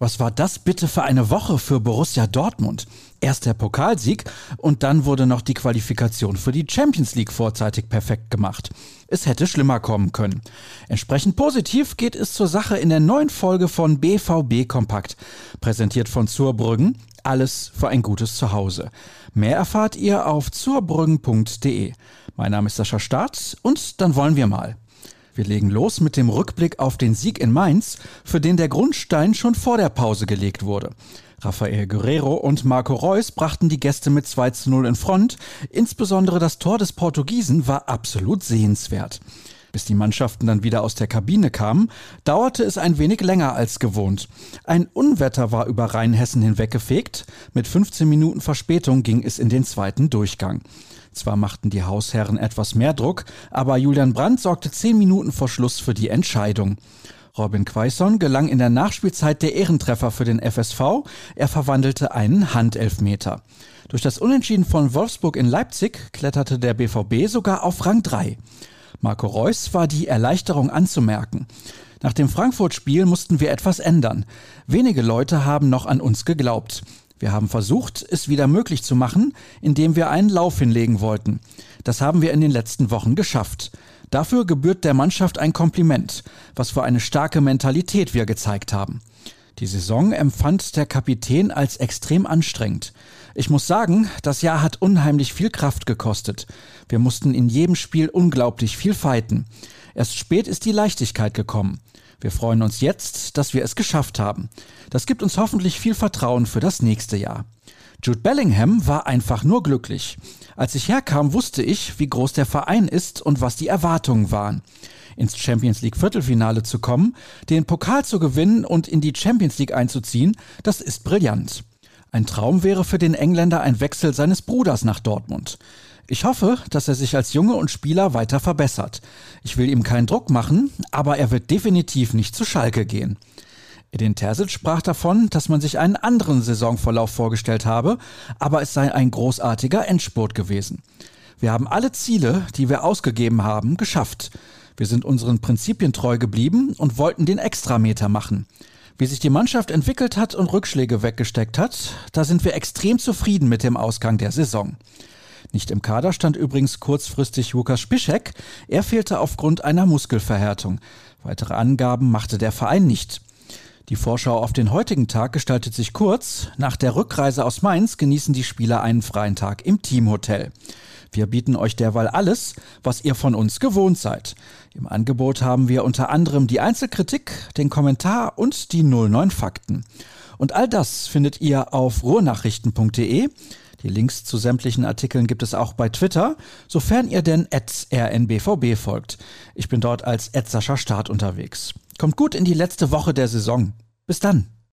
Was war das bitte für eine Woche für Borussia Dortmund? Erst der Pokalsieg und dann wurde noch die Qualifikation für die Champions League vorzeitig perfekt gemacht. Es hätte schlimmer kommen können. Entsprechend positiv geht es zur Sache in der neuen Folge von BVB Kompakt, präsentiert von Zurbrüggen. Alles für ein gutes Zuhause. Mehr erfahrt ihr auf zurbrüggen.de. Mein Name ist Sascha Staat und dann wollen wir mal. Wir legen los mit dem Rückblick auf den Sieg in Mainz, für den der Grundstein schon vor der Pause gelegt wurde. Rafael Guerrero und Marco Reus brachten die Gäste mit 2 zu 0 in Front. Insbesondere das Tor des Portugiesen war absolut sehenswert. Bis die Mannschaften dann wieder aus der Kabine kamen, dauerte es ein wenig länger als gewohnt. Ein Unwetter war über Rheinhessen hinweggefegt. Mit 15 Minuten Verspätung ging es in den zweiten Durchgang. Zwar machten die Hausherren etwas mehr Druck, aber Julian Brandt sorgte zehn Minuten vor Schluss für die Entscheidung. Robin Quaison gelang in der Nachspielzeit der Ehrentreffer für den FSV. Er verwandelte einen Handelfmeter. Durch das Unentschieden von Wolfsburg in Leipzig kletterte der BVB sogar auf Rang 3. Marco Reus war die Erleichterung anzumerken. Nach dem Frankfurt-Spiel mussten wir etwas ändern. Wenige Leute haben noch an uns geglaubt. Wir haben versucht, es wieder möglich zu machen, indem wir einen Lauf hinlegen wollten. Das haben wir in den letzten Wochen geschafft. Dafür gebührt der Mannschaft ein Kompliment, was für eine starke Mentalität wir gezeigt haben. Die Saison empfand der Kapitän als extrem anstrengend. Ich muss sagen, das Jahr hat unheimlich viel Kraft gekostet. Wir mussten in jedem Spiel unglaublich viel fighten. Erst spät ist die Leichtigkeit gekommen. Wir freuen uns jetzt, dass wir es geschafft haben. Das gibt uns hoffentlich viel Vertrauen für das nächste Jahr. Jude Bellingham war einfach nur glücklich. Als ich herkam, wusste ich, wie groß der Verein ist und was die Erwartungen waren. Ins Champions League Viertelfinale zu kommen, den Pokal zu gewinnen und in die Champions League einzuziehen, das ist brillant. Ein Traum wäre für den Engländer ein Wechsel seines Bruders nach Dortmund. Ich hoffe, dass er sich als Junge und Spieler weiter verbessert. Ich will ihm keinen Druck machen, aber er wird definitiv nicht zu Schalke gehen. Edin Terzic sprach davon, dass man sich einen anderen Saisonverlauf vorgestellt habe, aber es sei ein großartiger Endspurt gewesen. Wir haben alle Ziele, die wir ausgegeben haben, geschafft. Wir sind unseren Prinzipien treu geblieben und wollten den Extrameter machen. Wie sich die Mannschaft entwickelt hat und Rückschläge weggesteckt hat, da sind wir extrem zufrieden mit dem Ausgang der Saison. Nicht im Kader stand übrigens kurzfristig Lukas Spischek. Er fehlte aufgrund einer Muskelverhärtung. Weitere Angaben machte der Verein nicht. Die Vorschau auf den heutigen Tag gestaltet sich kurz. Nach der Rückreise aus Mainz genießen die Spieler einen freien Tag im Teamhotel. Wir bieten euch derweil alles, was ihr von uns gewohnt seid. Im Angebot haben wir unter anderem die Einzelkritik, den Kommentar und die 09 Fakten. Und all das findet ihr auf ruhrnachrichten.de. Die Links zu sämtlichen Artikeln gibt es auch bei Twitter, sofern ihr denn rnbvb folgt. Ich bin dort als Sascha Start unterwegs. Kommt gut in die letzte Woche der Saison. Bis dann.